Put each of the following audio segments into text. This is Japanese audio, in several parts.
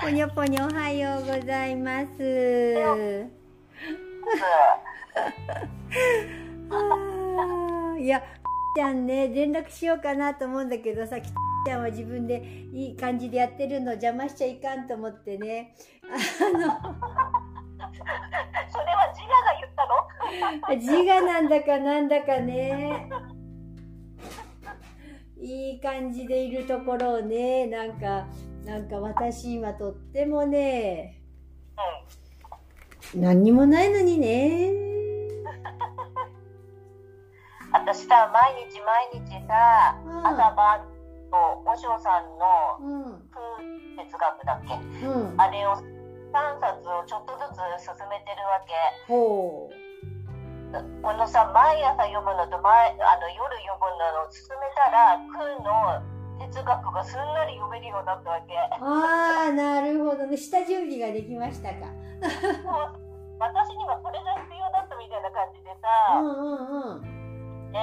ぽにょぽにょおはようございます。いや、ちゃんね、連絡しようかなと思うんだけどさ、きちゃんは自分でいい感じでやってるの邪魔しちゃいかんと思ってね。それは自我が言ったの？自我なんだかなんだかね。いい感じでいるところをね、なんか、なんか私今とってもね、何にもないのにね。私さ、毎日毎日さ、うん朝晩とお嬢さんのうん、空哲学だっけ？うん。あれを3冊をちょっとずつ進めてるわけ。ほう。このさ、毎朝読むのと前あの夜読むのを進めたら、空の哲学がすんなり読めるようになったわけ。ああ、なるほどね。下準備ができましたか。私にはこれが必要だったみたいな感じでうさ、んうんうん。ね、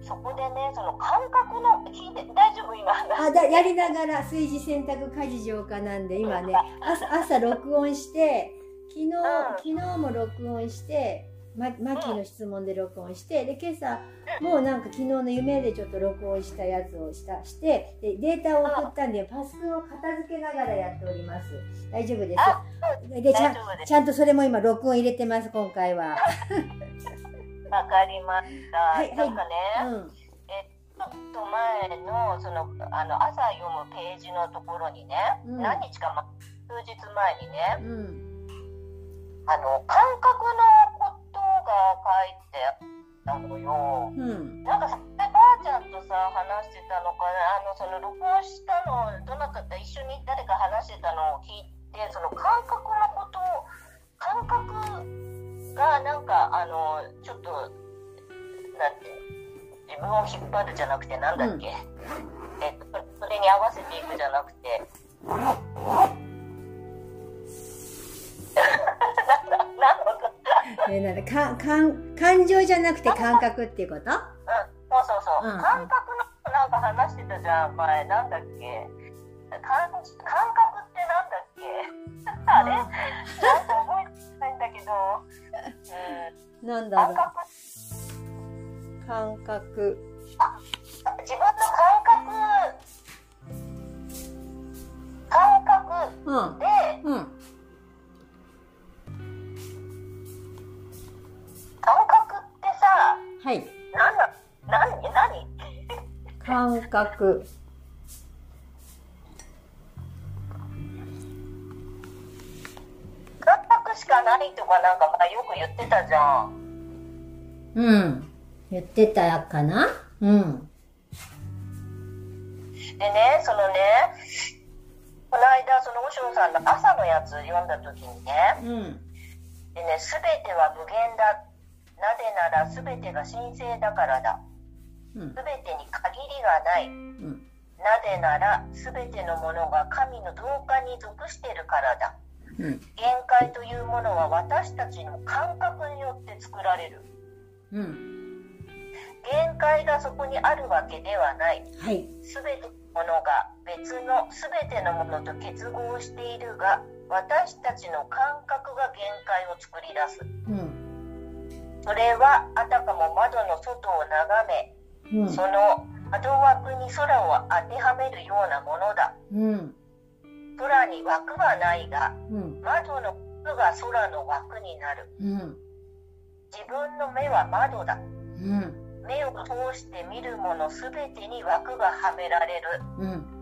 そこでね、その感覚の、聞いて、大丈夫今あだやりながら炊事洗濯家事浄化なんで今ね朝朝録音して昨日昨日も録音してまマキの質問で録音してで今朝もうなんか昨日の夢でちょっと録音したやつをしたしてでデータを送ったんでパスクを片付けながらやっております。大丈夫です。あでちゃす。ちゃんとそれも今録音入れてます今回は。わかりました。はいはい。なんかね、うん。ちょっと前のそのあの朝読むページのところにね、うん。何日か、ま、数日前にねうん。あの感覚のことが書いてあったのよ。うん。なんかさばあちゃんとさ話してたのかな？あのその録音したのをどなたか一緒に誰か話してたのを聞いてその感覚のことを感覚がなんかあのちょっとなんて自分を引っ張るじゃなくてなんだっけ、えっとそれに合わせていくじゃなくてかえなんだかか感情じゃなくて感覚っていうこと？うん、そうそうそう、うん。感覚のなんか話してたじゃん前。なんだっけ？感感覚ってなんだっけ？あれ？なんか覚えてないんだけど、うん、なんだろ感う覚。感覚。自分の感覚。感覚。うん。でうん感覚ってさはい。なんだ何何？感覚。感覚しかないとかなんかまあよく言ってたじゃん。うん。言ってたかな？うん。でね、そのね、この間、その和尚さんの朝のやつ読んだ時にね、うん。でね、すべては無限だ。なぜならすべてが神聖だからだ。うんすべてに限りがない。うんなぜならすべてのものが神の同化に属しているからだ。うん限界というものは私たちの感覚によって作られる。うん限界がそこにあるわけではない。はいすべてのものが別のすべてのものと結合しているが私たちの感覚が限界を作り出すうんそれはあたかも窓の外を眺めうん。その窓枠に空を当てはめるようなものだ。うん。空に枠はないがうん。窓の枠が空の枠になる。うん。自分の目は窓だ。うん。目を通して見るものすべてに枠がはめられる。うん。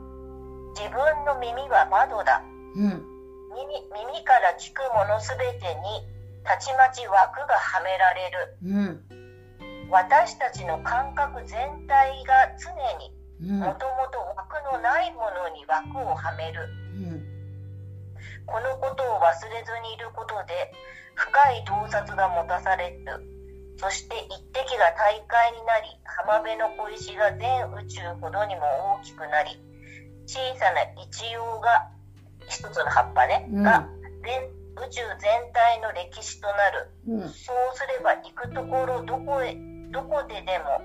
自分の耳は窓だ。うん。耳耳から聞くものすべてにたちまち枠がはめられる。うん。私たちの感覚全体が常にうん。もともと枠のないものに枠をはめる。うん。このことを忘れずにいることで深い洞察が持たされる。そして一滴が大海になり浜辺の小石が全宇宙ほどにも大きくなり小さな一葉が一つの葉っぱね、うん。が全宇宙全体の歴史となるうんそうすれば行くところどこへどこででも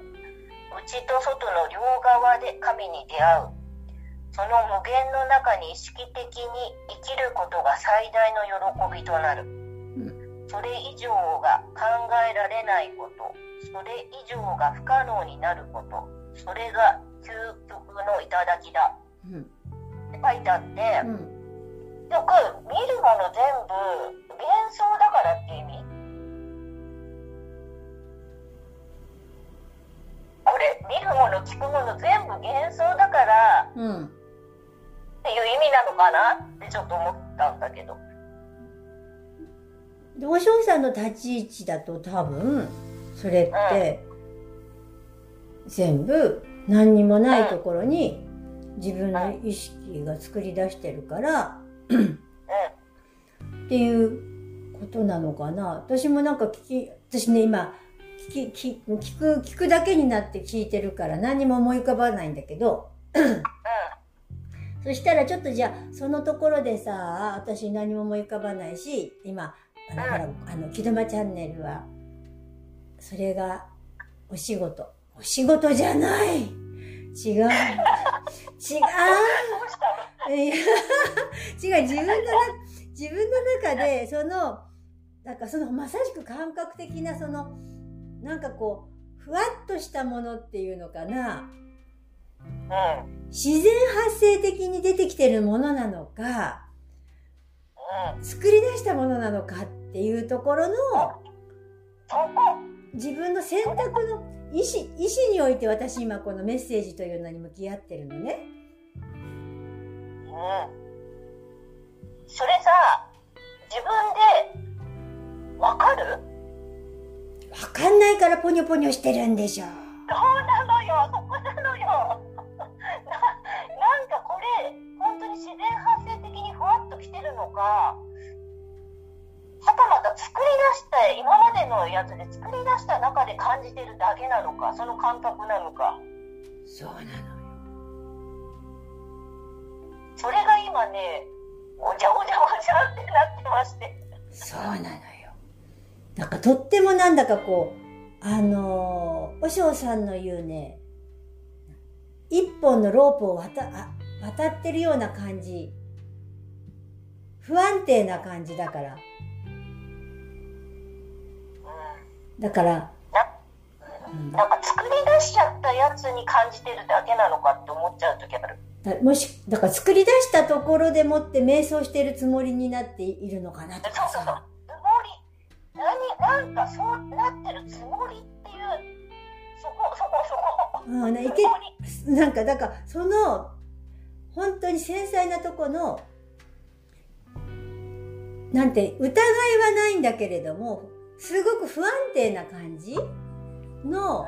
内と外の両側で神に出会うその無限の中に意識的に生きることが最大の喜びとなる。それ以上が考えられないこと、それ以上が不可能になること、それが究極の頂だ。うん。って書いてあって、うん。よく見るもの全部幻想だからって意味これ見るもの聞くもの全部幻想だからうん。っていう意味なのかなってちょっと思ったんだけど。でお嬢さんの立ち位置だと多分、それって、全部何にもないところに自分の意識が作り出してるから、うん。っていうことなのかな。私もなんか聞き、私ね、今、聞き、聞聞く、聞くだけになって聞いてるから何にも思い浮かばないんだけど、うん。そしたらちょっとじゃあ、そのところでさ、私何も思い浮かばないし、今、あの、うんほら、あの、木戸間チャンネルは、それが、お仕事。お仕事じゃない違う。違う。違う、自分のな、自分の中で、その、なんかその、まさしく感覚的な、その、なんかこう、ふわっとしたものっていうのかな、うん。自然発生的に出てきてるものなのか、うん。作り出したものなのかっていうところの、自分の選択の意思、意思において私今このメッセージというのに向き合ってるのね。うん。それさ、自分でわかる？わかんないからポニョポニョしてるんでしょ。そうなのよ、そこなのよ？ななんかこれ、本当に自然発生的にふわっと来てるのか、はたまた作り出した、今までのやつで作り出した中で感じてるだけなのか、その感覚なのか？そうなのよ。それが今ね、ごちゃごちゃごちゃってなってまして。そうなのよ。なんかとってもなんだかこう、あのー、お嬢さんの言うね、一本のロープを渡あ渡ってるような感じ。不安定な感じだから。うだから、うんなんか作り出しちゃったやつに感じてるだけなのかって思っちゃう時ある。だもし、だから作り出したところでもって瞑想してるつもりになっているのかなとかそうそうそうさ。。つもり。何、なんかそうなってるつもりっていう、そこ、そこ、そこ。うんなんか、だから、その、本当に繊細なとこの、なんて、疑いはないんだけれども、すごく不安定な感じの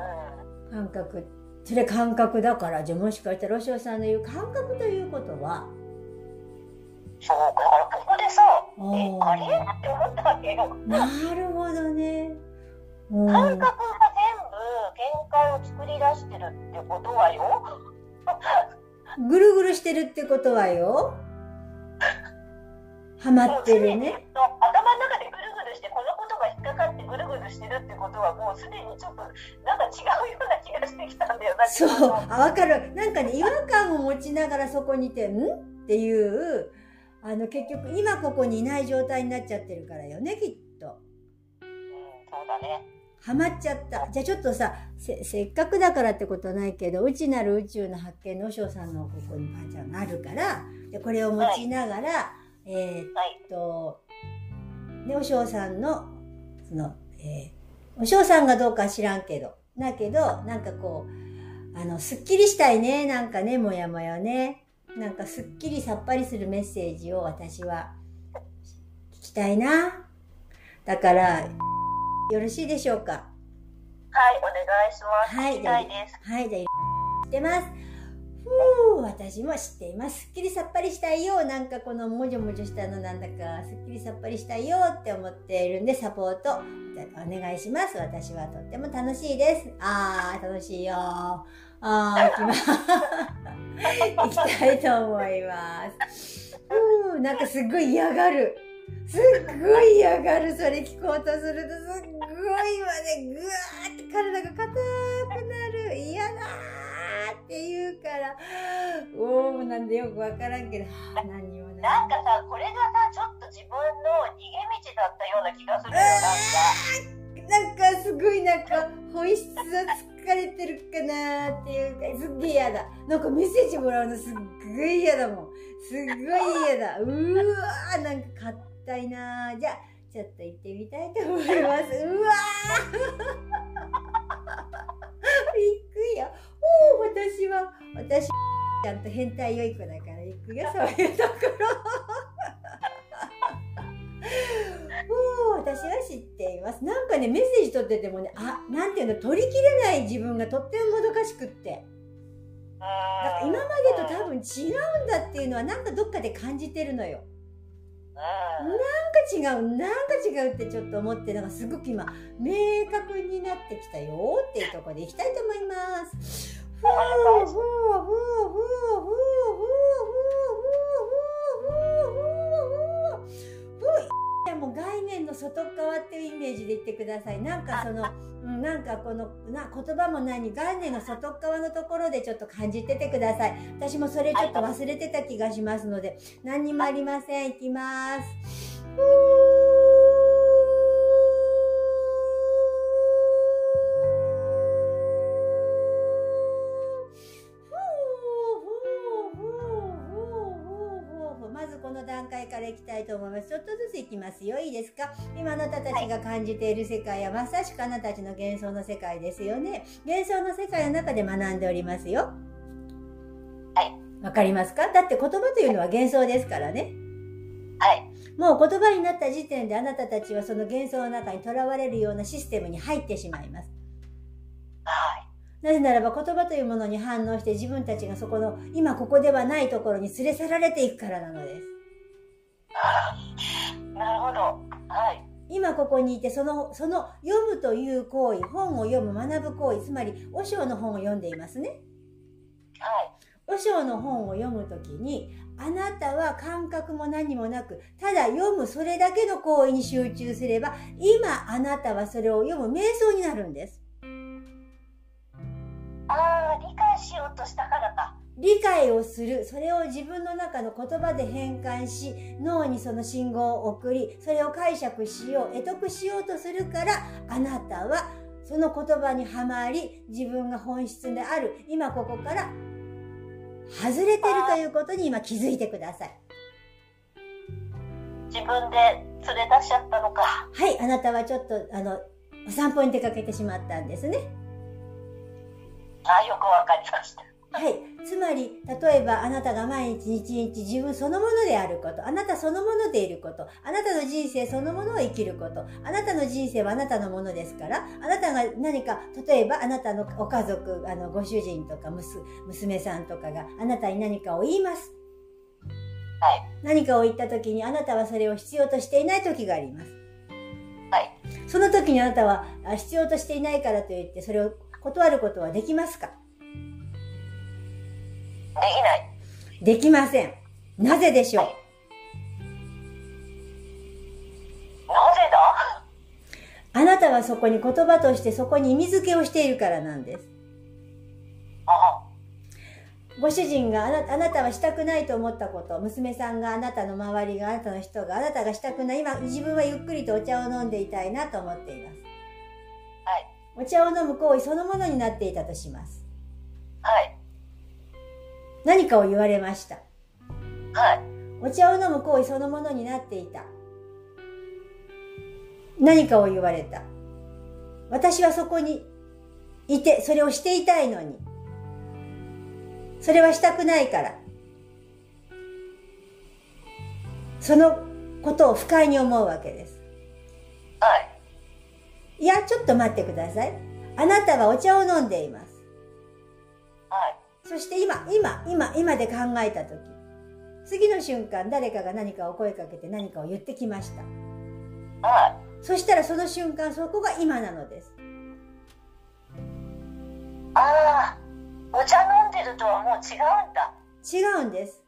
う感覚。それ感覚だから、じゃあもしかしたら、ロシオさんの言う感覚ということは、ん。そう、だからここでさ、おえ、ーあれって思ったわけよ。なるほどね。うん感覚が全部限界を作り出してるってことはよ。ぐるぐるしてるってことはよ。ハマってるね。頭の中でぐるして、このことが引っかかってぐるぐるしてるってことは、もうすでにちょっと、なんか違うような気がしてきたんだよな。そう。あ、わかる。なんかね、違和感を持ちながらそこにいて、んっていう、あの、結局、今ここにいない状態になっちゃってるからよね、きっと。うん、そうだね。ハマっちゃった。じゃあちょっとさ、せ、せっかくだからってことはないけど、うちなる宇宙の発見の和尚さんのここにパンちゃんがあるから、でこれを持ちながら、えーっはい。と、ね、お嬢さんの、その、えーお嬢さんがどうか知らんけど、だけど、なんかこう、あの、すっきりしたいね、なんかね、もやもやね。なんかすっきりさっぱりするメッセージを私は聞きたいな。だから、よろしいでしょうかはい、お願いします。はい聞きたいです。はい、じゃあ、知ってます。ふう、私も知っています。すっきりさっぱりしたいよ。なんかこのもじょもじょしたのなんだか、すっきりさっぱりしたいよって思っているんで、サポートお願いします。私はとっても楽しいです。あー、楽しいよ。あー、行きます。行きたいと思います。ふう、なんかすっごい嫌がる。すっごい嫌がる。それ聞こうとすると、すっごい今ね、ぐわーって体が硬くなる。嫌だーっって言うから、おー、なんでよくわからんけど、はあ何にもない。なんかさ、これがさ、ちょっと自分の逃げ道だったような気がするよ、なんか。なんかすごいなんか本質は疲れてるかなーっていうかすっげえ嫌だ。なんかメッセージもらうのすっごい嫌だもん。すっごい嫌だ。うーわーなんか硬いなー。じゃあちょっと行ってみたいと思います。うわー私は私ちゃんと変態良い子だから行くよ そういうところ。おお私は知っています。なんかねメッセージ取っててもねあなんていうの取りきれない自分がとってももどかしくって。だから今までと多分違うんだっていうのはなんかどっかで感じてるのよ。うん。なんか違うなんか違うってちょっと思ってなんかすごく今明確になってきたよっていうところでいきたいと思いますも概念の外側っていうイメージで言ってください。なんかその、なんかこのな言葉も何概念の外側のところでちょっと感じててください。私もそれちょっと忘れてた気がしますので、何にもありません。いきます。からいきたいと思います。ちょっとずついきますよ。いいですか？今あなたたちが感じている世界はまさしくあなたたちの幻想の世界ですよね。幻想の世界の中で学んでおりますよ。はい。わかりますか？だって言葉というのは幻想ですからね。はい。もう言葉になった時点であなたたちはその幻想の中にとらわれるようなシステムに入ってしまいます。はい。なぜならば言葉というものに反応して自分たちがそこの今ここではないところに連れ去られていくからなのです。なるほど。はい。今ここにいてそのその読むという行為本を読む学ぶ行為つまり和尚の本を読んでいますねはい。和尚の本を読むときにあなたは感覚も何もなくただ読むそれだけの行為に集中すれば今あなたはそれを読む瞑想になるんですああ、理解しようとしたからか。理解をするそれを自分の中の言葉で変換し脳にその信号を送りそれを解釈しよう得得しようとするからあなたはその言葉にはまり自分が本質である今ここから外れてるということに今気づいてください自分で連れ出しちゃったのか。はいあなたはちょっとあのお散歩に出かけてしまったんですねああ、よくわかりました。はい。つまり、例えばあなたが毎日一日自分そのものであること、あなたそのものでいること、あなたの人生そのものを生きること、あなたの人生はあなたのものですから、あなたが何か、例えばあなたのお家族、あの、ご主人とか娘娘さんとかがあなたに何かを言います。はい。何かを言った時にあなたはそれを必要としていない時があります。はい。その時にあなたはあ必要としていないからといってそれを断ることはできますか？できない。できません。なぜでしょう？なぜだ？あなたはそこに言葉としてそこに意味付けをしているからなんです。あご主人があなあなたはしたくないと思ったこと、娘さんがあなたの周りがあなたの人があなたがしたくない、今自分はゆっくりとお茶を飲んでいたいなと思っています。はい。お茶を飲む行為そのものになっていたとします。はい。何かを言われました。はい。お茶を飲む行為そのものになっていた。何かを言われた。私はそこにいて、それをしていたいのに。それはしたくないから。そのことを不快に思うわけです。はい。いや、ちょっと待ってください。あなたはお茶を飲んでいます。はい。そして今、今、今、今で考えたとき。次の瞬間、誰かが何かを声かけて何かを言ってきました。はい。そしたらその瞬間、そこが今なのです。ああ、お茶飲んでるとはもう違うんだ。違うんです。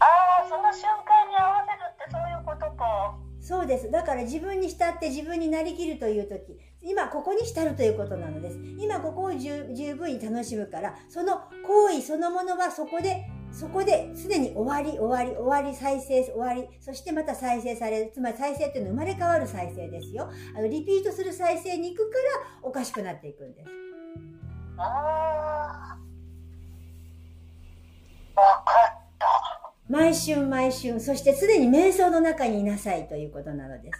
ああ、その瞬間に合わせるってそういうことか。そうです。だから自分に浸って自分になりきるというとき、今ここに浸るということなのです。今ここを十分に楽しむから、その行為そのものはそこで、そこですでに終わり、終わり、終わり、再生、終わり、そしてまた再生される。つまり再生っていうのは生まれ変わる再生ですよ。あの、リピートする再生に行くからおかしくなっていくんです。ああ。わかった。毎春毎春、そして常に瞑想の中にいなさいということなのです。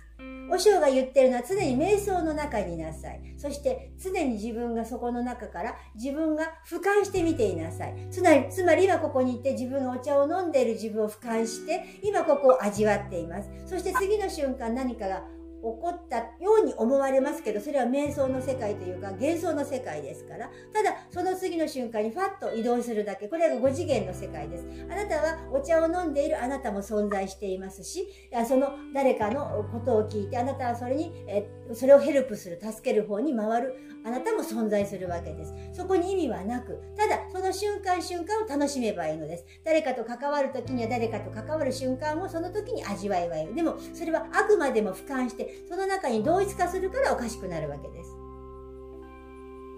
和尚が言ってるのは常に瞑想の中にいなさい。そして常に自分がそこの中から自分が俯瞰してみていなさい。つまり、つまり今ここに行って自分がお茶を飲んでいる自分を俯瞰して今ここを味わっています。そして次の瞬間何かが起ったように思われますけど、それは瞑想の世界というか幻想の世界ですから、ただその次の瞬間にファッと移動するだけ、これが5次元の世界です。あなたはお茶を飲んでいるあなたも存在していますし、その誰かのことを聞いて、あなたはそれに、えそれをヘルプする、助ける方に回る、あなたも存在するわけです。そこに意味はなく、ただその瞬間瞬間を楽しめばいいのです。誰かと関わる時には誰かと関わる瞬間をその時に味わえばいい。でもそれはあくまでも俯瞰して、その中に同一化するからおかしくなるわけです。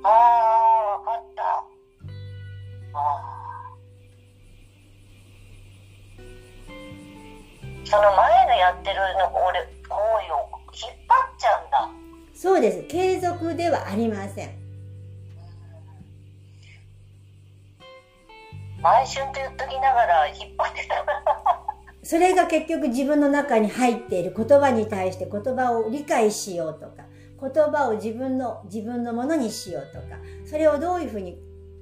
ああ、わかった。ああ。その前のやってるの俺、行為を引っ張っちゃうんだ。そうです。継続ではありません。毎春と言っときながら引っ張ってた。それが結局自分の中に入っている言葉に対して言葉を理解しようとか、言葉を自分の、自分のものにしようとか、それをどういうふうに、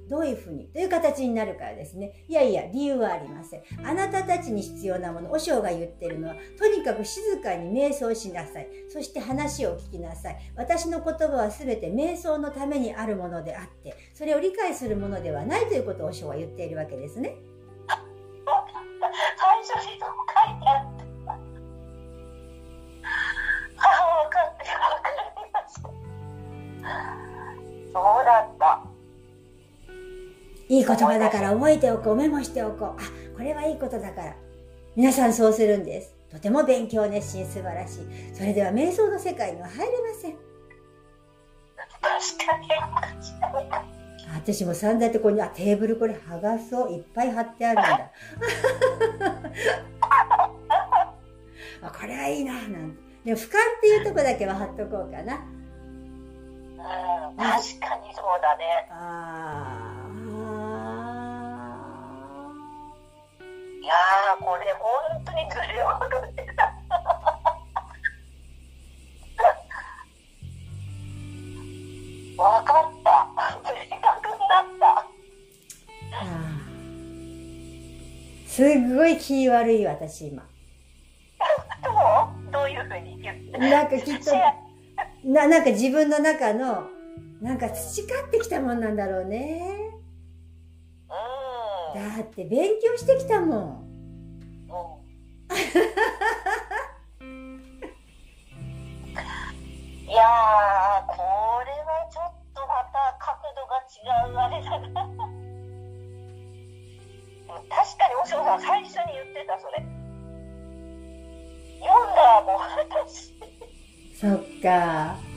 どういうふうに、という形になるからですね。いやいや、理由はありません。あなたたちに必要なもの、和尚が言ってるのは、とにかく静かに瞑想しなさい。そして話を聞きなさい。私の言葉は全て瞑想のためにあるものであって、それを理解するものではないということを和尚は言っているわけですね。最初にそう書いてあ。そうだった。いい言葉だから覚えておこう、メモしておこう。あ、これはいいことだから。皆さんそうするんです。とても勉強熱心素晴らしい。それでは瞑想の世界には入れません。確かに、確かに。私も散々ってここに、あ、テーブルこれ剥がそう。いっぱい貼ってあるんだ。あ、これはいいな、なんて。でも、俯瞰っていうとこだけは貼っとこうかな。うん、確かにそうだね。あーいやー、これ本当にずれすっごい気悪い私今。どうどういうふうに言ってなんかきっとな、なんか自分の中の、なんか培ってきたもんなんだろうね。うん。だって勉強してきたもん。が、最初に言ってた、それ。読んだらもう私。そっか。